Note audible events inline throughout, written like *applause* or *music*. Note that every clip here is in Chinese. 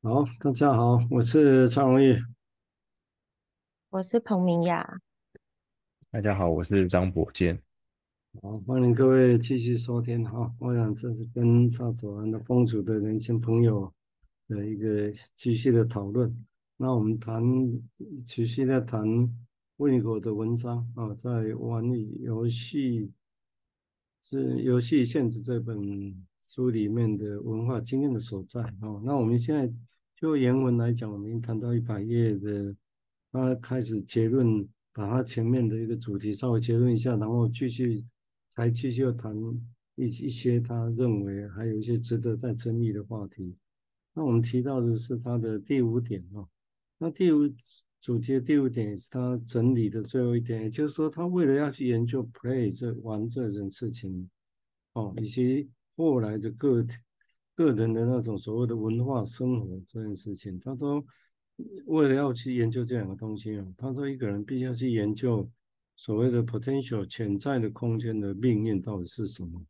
好，大家好，我是蔡荣裕，我是彭明雅。大家好，我是张博健。好，欢迎各位继续收听哈。我想这是跟沙左岸的风俗的年轻朋友的一个继续的讨论。那我们谈，持续的谈温尼国的文章啊，在玩游戏是游戏限制这本书里面的文化经验的所在啊。那我们现在就原文来讲，我们谈到一百页的，他开始结论，把他前面的一个主题稍微结论一下，然后继续。还继续要谈一一些他认为还有一些值得再争议的话题。那我们提到的是他的第五点啊，那第五主题的第五点也是他整理的最后一点，也就是说，他为了要去研究 play 这玩这件事情，哦，以及后来的个体个人的那种所谓的文化生活这件事情，他说为了要去研究这两个东西啊，他说一个人必须要去研究。所谓的 potential 潜在的空间的命运到底是什么？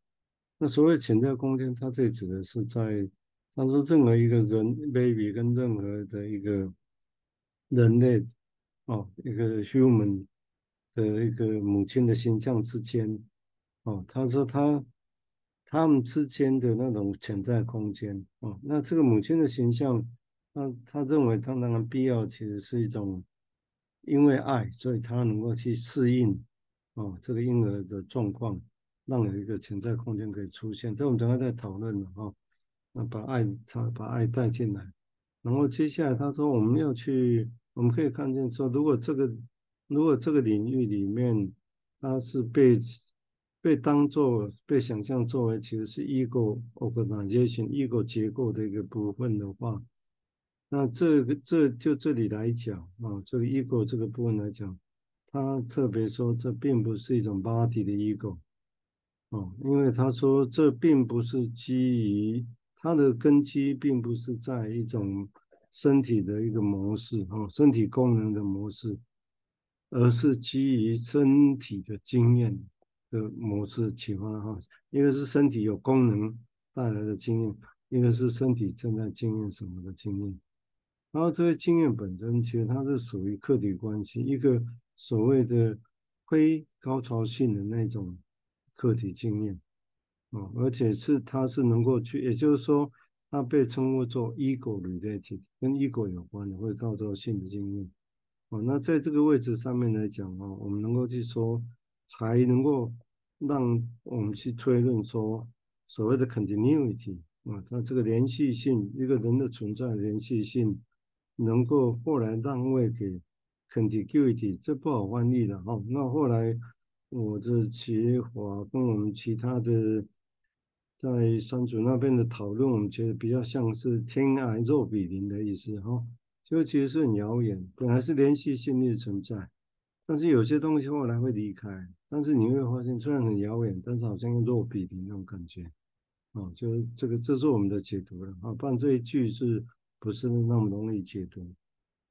那所谓潜在空间，它这指的是在，他说任何一个人 baby 跟任何的一个人类哦，一个 human 的一个母亲的形象之间哦，他说他他们之间的那种潜在空间哦，那这个母亲的形象，那他认为他当然必要，其实是一种。因为爱，所以他能够去适应哦，这个婴儿的状况，让有一个潜在空间可以出现。这我们等下再讨论了哈。那把爱他把爱带进来，然后接下来他说我们要去，我们可以看见说，如果这个如果这个领域里面他是被被当做被想象作为其实是 ego organization ego 结构的一个部分的话。那这个这就这里来讲啊，这个 ego 这个部分来讲，他特别说这并不是一种 body 的 ego 哦，因为他说这并不是基于它的根基，并不是在一种身体的一个模式哦，身体功能的模式，而是基于身体的经验的模式启发哈，一个是身体有功能带来的经验，一个是身体正在经验什么的经验。然后这些经验本身，其实它是属于客体关系，一个所谓的非高潮性的那种客体经验，哦，而且是它是能够去，也就是说，它被称呼做 ego related，跟 ego 有关的会高潮性的经验，哦，那在这个位置上面来讲哦，我们能够去说，才能够让我们去推论说，所谓的 continuity 啊，它这个连续性，一个人的存在连续性。能够后来让位给 contiguity，这不好翻译的哈。那后来我这企划跟我们其他的在三组那边的讨论，我们觉得比较像是天涯若比邻的意思哈。就其实是很遥远，本来是连续性的存在，但是有些东西后来会离开。但是你会发现，虽然很遥远，但是好像又若比邻那种感觉。哦，就是这个，这是我们的解读了啊。不然这一句是。不是那么容易解读，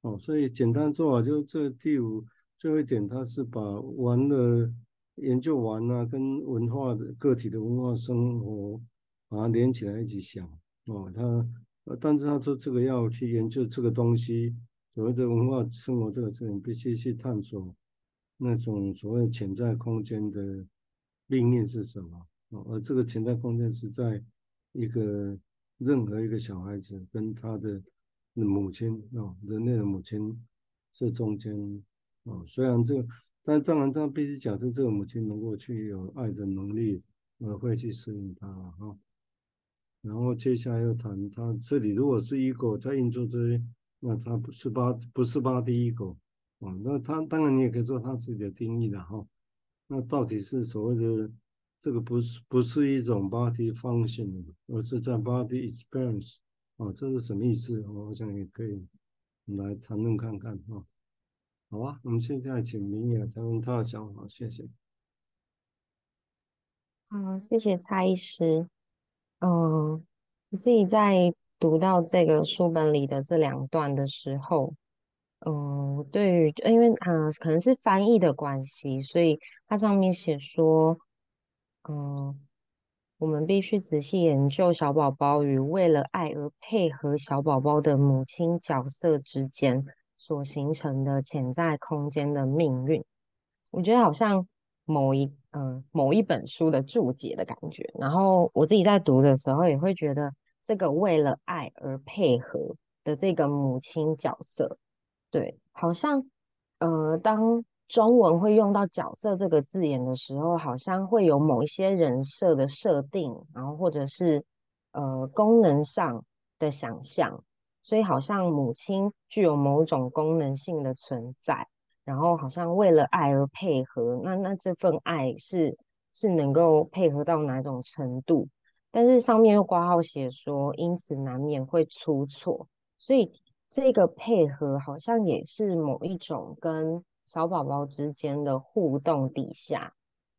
哦，所以简单说啊，就这第五最后一点，它是把玩的研究完啊，跟文化的个体的文化生活把它连起来一起想，哦，他，但是他说这个要去研究这个东西，所谓的文化生活这个事情，必须去探索那种所谓潜在空间的命运是什么，哦，而这个潜在空间是在一个。任何一个小孩子跟他的母亲哦，人类的母亲这中间哦，虽然这个，但当然他必须假设这个母亲能够去有爱的能力，而会去适应他哈。然后接下来又谈他这里如果是 ego 在运作这些，那他不是八不是 body ego 哦，那他当然你也可以做他自己的定义的哈。那到底是所谓的？这个不是不是一种 body function，而是在 body experience 啊，这是什么意思？我想也可以来谈论看看哈。好啊，我们现在请明雅谈论他的想法，谢谢。好，谢谢蔡医师。嗯、呃，我自己在读到这个书本里的这两段的时候，嗯、对于因为啊、呃，可能是翻译的关系，所以它上面写说。嗯，我们必须仔细研究小宝宝与为了爱而配合小宝宝的母亲角色之间所形成的潜在空间的命运。我觉得好像某一嗯、某一本书的注解的感觉。然后我自己在读的时候也会觉得，这个为了爱而配合的这个母亲角色，对，好像呃当。中文会用到角色这个字眼的时候，好像会有某一些人设的设定，然后或者是呃功能上的想象，所以好像母亲具有某种功能性的存在，然后好像为了爱而配合，那那这份爱是是能够配合到哪种程度？但是上面又挂号写说，因此难免会出错，所以这个配合好像也是某一种跟。小宝宝之间的互动底下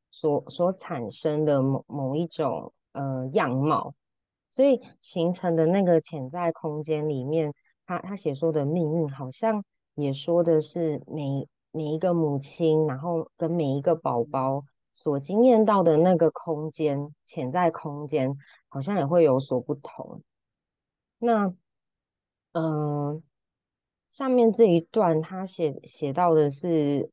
所所产生的某某一种呃样貌，所以形成的那个潜在空间里面，他他写说的命运好像也说的是每每一个母亲，然后跟每一个宝宝所经验到的那个空间，潜在空间好像也会有所不同。那嗯。呃下面这一段，他写写到的是，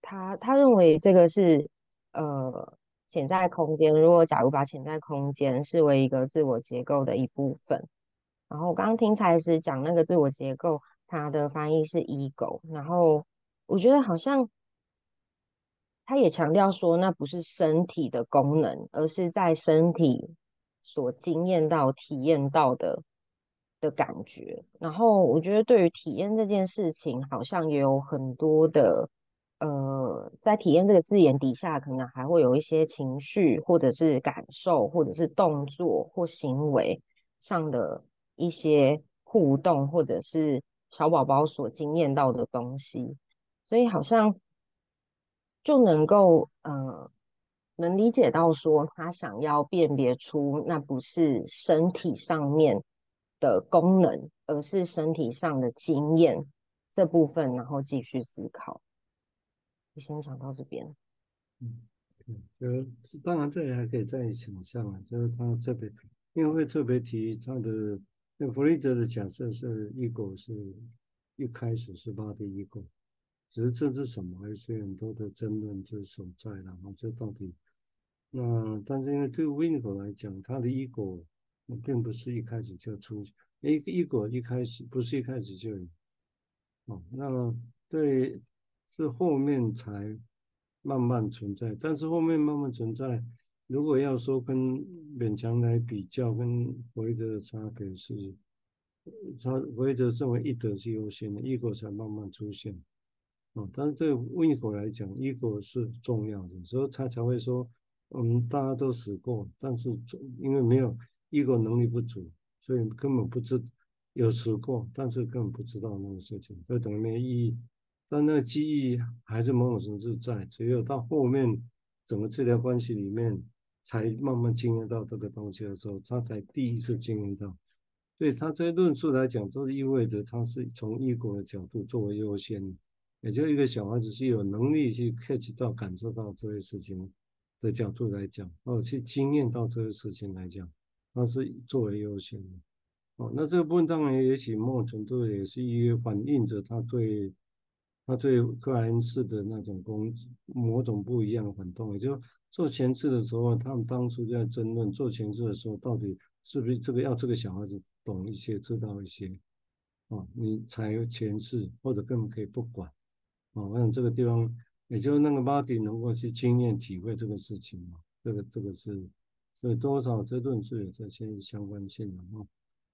他他认为这个是呃潜在空间。如果假如把潜在空间视为一个自我结构的一部分，然后我刚刚听才是讲那个自我结构，它的翻译是 ego。然后我觉得好像他也强调说，那不是身体的功能，而是在身体所经验到、体验到的。的感觉，然后我觉得对于体验这件事情，好像也有很多的，呃，在体验这个字眼底下，可能还会有一些情绪，或者是感受，或者是动作或行为上的一些互动，或者是小宝宝所经验到的东西，所以好像就能够，呃，能理解到说，他想要辨别出那不是身体上面。的功能，而是身体上的经验这部分，然后继续思考。我先想到这边。嗯，对，就当然这里还可以再想象啊，就是他特别，因为会特别提他的，那弗洛伊德的假设是 ego 是一开始是 body ego，只是这是什么，还是很多的争论就所在，然后就到底，那但是因为对 Winnicott 来讲，他的 ego。并不是一开始就出现，一个一开始不是一开始就有，哦，那么对，是后面才慢慢存在，但是后面慢慢存在，如果要说跟勉强来比较，跟弗洛伊德的差别是，他弗洛伊德认为一德是优先的一果才慢慢出现，哦，但是对 Winnicott 来讲一果是重要的，所以他才会说，我们大家都死过，但是因为没有。Ego 能力不足，所以根本不知有吃过，但是根本不知道那个事情，就等于没意义。但那个记忆还是某种形式在，只有到后面整个治疗关系里面，才慢慢经验到这个东西的时候，他才第一次经验到。所以他这些论述来讲，都是意味着他是从异国的角度作为优先，也就一个小孩子是有能力去 catch 到、感受到这些事情的角度来讲，哦，去经验到这些事情来讲。它是作为优先的，哦，那这个部分当然也许某种程度也是一个反映着他对他对克莱恩斯的那种工某种不一样的反动，也就做前置的时候，他们当初就在争论做前置的时候，到底是不是这个要这个小孩子懂一些、知道一些，哦，你才有前置，或者根本可以不管，哦，我想这个地方也就那个 body 能够去经验体会这个事情嘛，这个这个是。所以多少这段是有这些相关性的哈。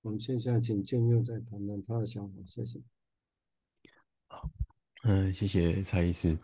我们现在请建佑再谈谈他的想法，谢谢。好，嗯，谢谢蔡医师。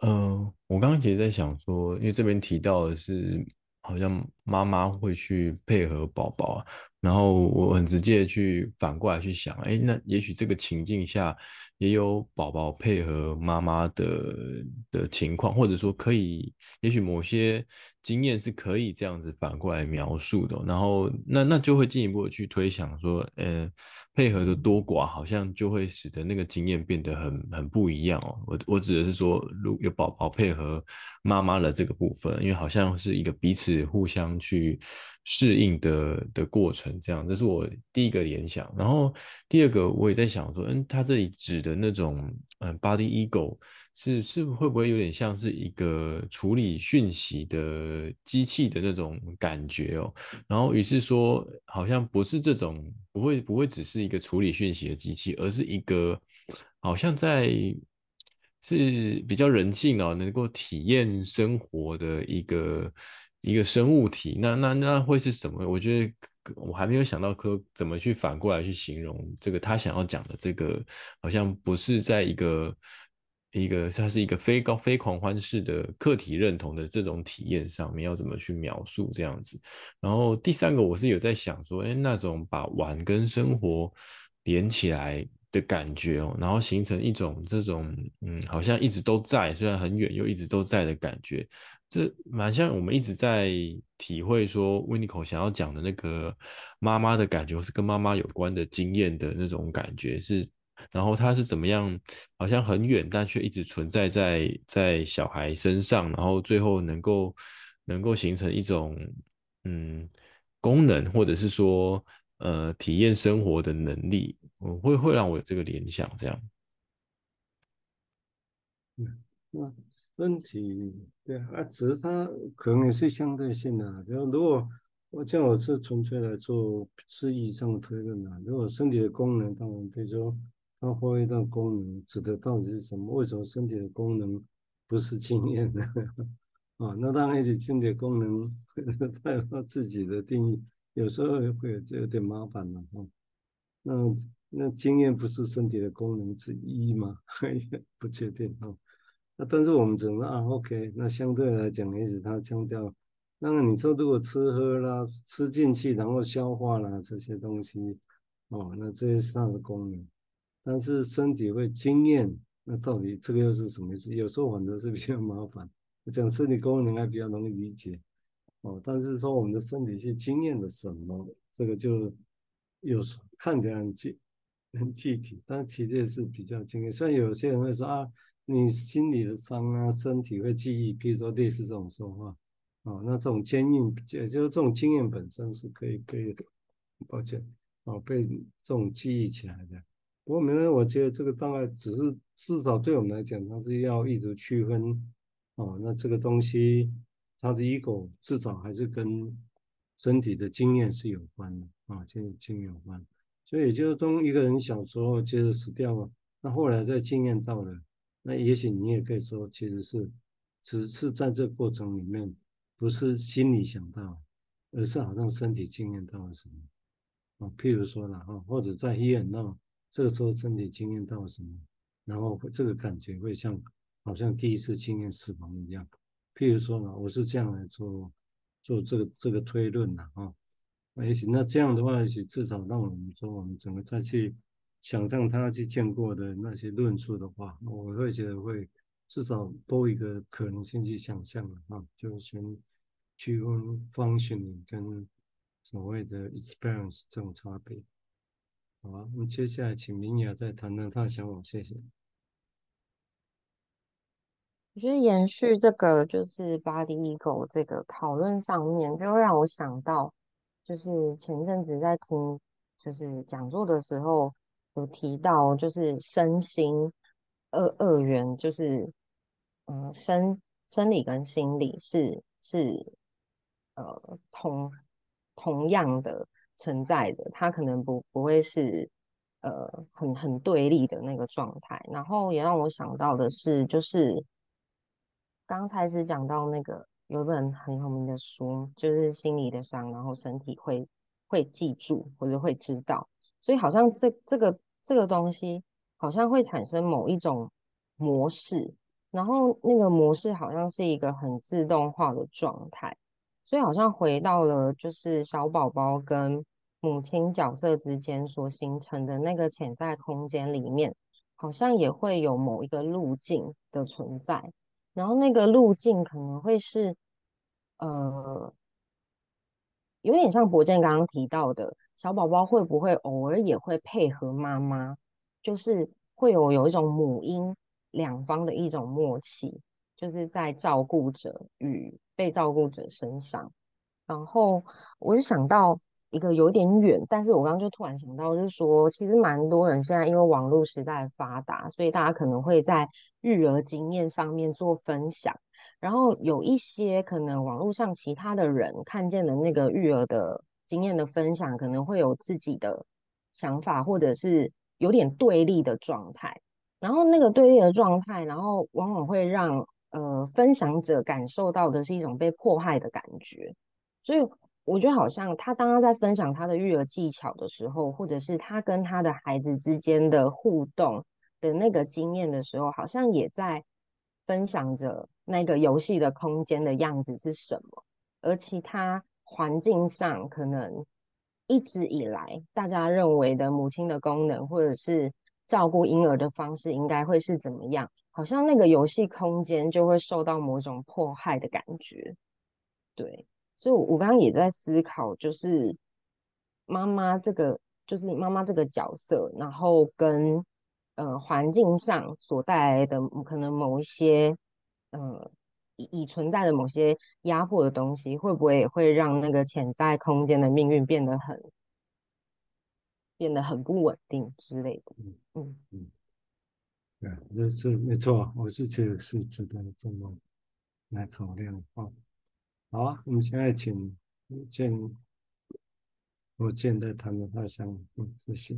呃，我刚刚其实在想说，因为这边提到的是好像妈妈会去配合宝宝，然后我很直接去反过来去想，哎，那也许这个情境下也有宝宝配合妈妈的的情况，或者说可以，也许某些经验是可以这样子反过来描述的。然后那那就会进一步的去推想说，呃，配合的多寡好像就会使得那个经验变得很很不一样哦。我我指的是说，如有宝宝配合妈妈的这个部分，因为好像是一个彼此互相去适应的的过程。这样，这是我第一个联想。然后第二个，我也在想说，嗯，他这里指的那种，嗯，body ego 是是会不会有点像是一个处理讯息的机器的那种感觉哦？然后于是说，好像不是这种，不会不会只是一个处理讯息的机器，而是一个好像在是比较人性哦，能够体验生活的一个一个生物体。那那那会是什么？我觉得。我还没有想到说怎么去反过来去形容这个他想要讲的这个，好像不是在一个一个它是一个非高非狂欢式的客体认同的这种体验上面要怎么去描述这样子。然后第三个我是有在想说，哎，那种把玩跟生活连起来的感觉哦，然后形成一种这种嗯，好像一直都在，虽然很远又一直都在的感觉。这蛮像我们一直在体会说 w i n n i c o 想要讲的那个妈妈的感觉，是跟妈妈有关的经验的那种感觉是，然后他是怎么样，好像很远，但却一直存在在在小孩身上，然后最后能够能够形成一种嗯功能，或者是说呃体验生活的能力，嗯会会让我有这个联想，这样。嗯，那。身体对啊，只是它可能也是相对性的、啊。就如果我像我是纯粹来做词义上的推论啊，如果身体的功能，当然比如说它发挥的功能指的到底是什么？为什么身体的功能不是经验呢？啊，*laughs* 那当然一些身体的功能 *laughs* 它有它自己的定义，有时候会有这有点麻烦了啊。那那经验不是身体的功能之一吗？*laughs* 不确定啊。那但是我们只能啊，OK，那相对来讲，也许他强调，那么你说如果吃喝啦、吃进去然后消化啦这些东西，哦，那这些是它的功能。但是身体会经验，那到底这个又是什么意思？有时候反正是比较麻烦。讲身体功能还比较容易理解，哦，但是说我们的身体去经验了什么，这个就有时看起来很具很具体，但其实是比较经验。虽然有些人会说啊。你心里的伤啊，身体会记忆，比如说类似这种说话，啊，那这种坚硬，也就是这种经验本身是可以被，抱歉，啊，被这种记忆起来的。不过，没有，我觉得这个大概只是至少对我们来讲，它是要一直区分，啊，那这个东西它的 ego 至少还是跟身体的经验是有关的，啊，经经验有关。所以，就是当一个人小时候接着死掉了，那后来再经验到了。那也许你也可以说，其实是只是在这过程里面，不是心里想到，而是好像身体经验到了什么啊？譬如说了哈，或者在医院那这个时候身体经验到了什么，然后这个感觉会像好像第一次经验死亡一样。譬如说呢，我是这样来做做这个这个推论的哈。也许那这样的话，也许至少让我们说，我们整个再去。想象他去见过的那些论述的话，我会觉得会至少多一个可能性去想象了啊，就是先区分 functioning 跟所谓的 experience 这种差别。好啊，那接下来请明雅再谈谈他的想法，谢谢。我觉得延续这个就是 body ego 这个讨论上面，就会让我想到，就是前阵子在听就是讲座的时候。有提到，就是身心二二元，就是嗯，生生理跟心理是是呃同同样的存在的，它可能不不会是呃很很对立的那个状态。然后也让我想到的是，就是刚才是讲到那个有一本很有名的书，就是心理的伤，然后身体会会记住或者会知道。所以好像这这个这个东西好像会产生某一种模式，然后那个模式好像是一个很自动化的状态，所以好像回到了就是小宝宝跟母亲角色之间所形成的那个潜在空间里面，好像也会有某一个路径的存在，然后那个路径可能会是，呃，有点像博健刚刚提到的，小宝宝会不会偶尔也会配合妈妈，就是会有有一种母婴两方的一种默契。就是在照顾者与被照顾者身上，然后我就想到一个有点远，但是我刚刚就突然想到，就是说，其实蛮多人现在因为网络时代发达，所以大家可能会在育儿经验上面做分享，然后有一些可能网络上其他的人看见的那个育儿的经验的分享，可能会有自己的想法，或者是有点对立的状态，然后那个对立的状态，然后往往会让。呃，分享者感受到的是一种被迫害的感觉，所以我觉得好像他当他在分享他的育儿技巧的时候，或者是他跟他的孩子之间的互动的那个经验的时候，好像也在分享着那个游戏的空间的样子是什么，而其他环境上可能一直以来大家认为的母亲的功能，或者是照顾婴儿的方式，应该会是怎么样？好像那个游戏空间就会受到某种迫害的感觉，对，所以，我刚刚也在思考，就是妈妈这个，就是妈妈这个角色，然后跟呃环境上所带来的可能某一些，呃已已存在的某些压迫的东西，会不会也会让那个潜在空间的命运变得很变得很不稳定之类的？嗯嗯。嗯对，这是没错，我是觉得是值得这么来考量啊。好啊，我们现在请建，我建在谈的他想，嗯，谢谢。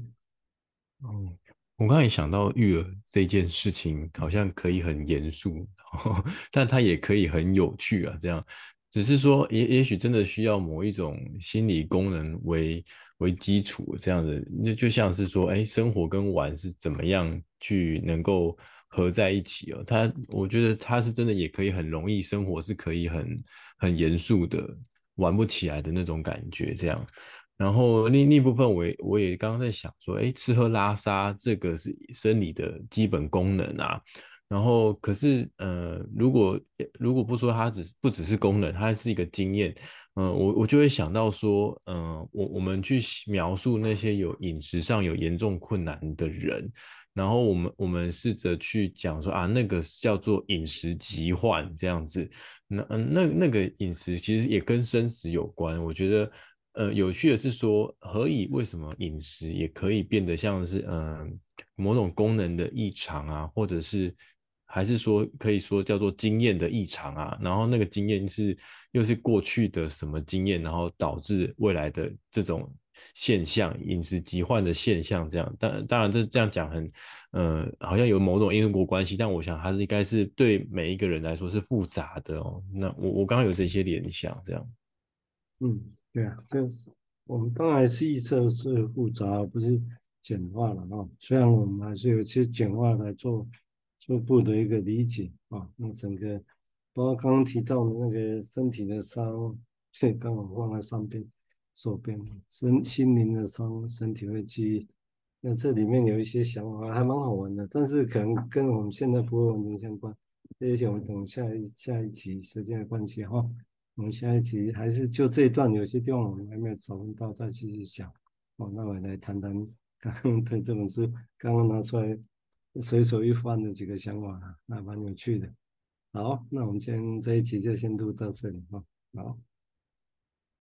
嗯，我刚才想到育儿这件事情，好像可以很严肃，*laughs* 但它也可以很有趣啊，这样。只是说，也也许真的需要某一种心理功能为为基础，这样子，那就像是说，哎，生活跟玩是怎么样去能够合在一起哦？他，我觉得他是真的也可以很容易，生活是可以很很严肃的玩不起来的那种感觉，这样。然后另另一部分，我也我也刚刚在想说，哎，吃喝拉撒这个是生理的基本功能啊。然后，可是，呃，如果如果不说它只是不只是功能，它是一个经验，嗯、我我就会想到说，嗯、我我们去描述那些有饮食上有严重困难的人，然后我们我们试着去讲说啊，那个叫做饮食疾患这样子，那嗯那那个饮食其实也跟生死有关。我觉得，呃，有趣的是说，何以为什么饮食也可以变得像是嗯、某种功能的异常啊，或者是。还是说可以说叫做经验的异常啊，然后那个经验是又是过去的什么经验，然后导致未来的这种现象，饮食疾患的现象这样。当当然这这样讲很，呃，好像有某种因果关系，但我想它是应该是对每一个人来说是复杂的哦。那我我刚刚有这些联想这样。嗯，对啊，就是我们当然是预测是复杂，不是简化了啊。虽然我们还是有些简化来做。初步的一个理解啊，那整个包括刚刚提到的那个身体的伤，这 *laughs* 刚好放在上边、手边，身心灵的伤，身体会记忆。那这里面有一些想法，还蛮好玩的，但是可能跟我们现在不会完全相关。这些我们等下一下一集时间的关系哈，我们下一集还是就这一段有些地方我们还没有讨论到，再继续想。哦，那我来谈谈 *laughs* 刚刚对这本书刚刚拿出来。随手一翻的几个想法啊，那蛮有趣的。好，那我们今天这一集就先录到这里哈。好。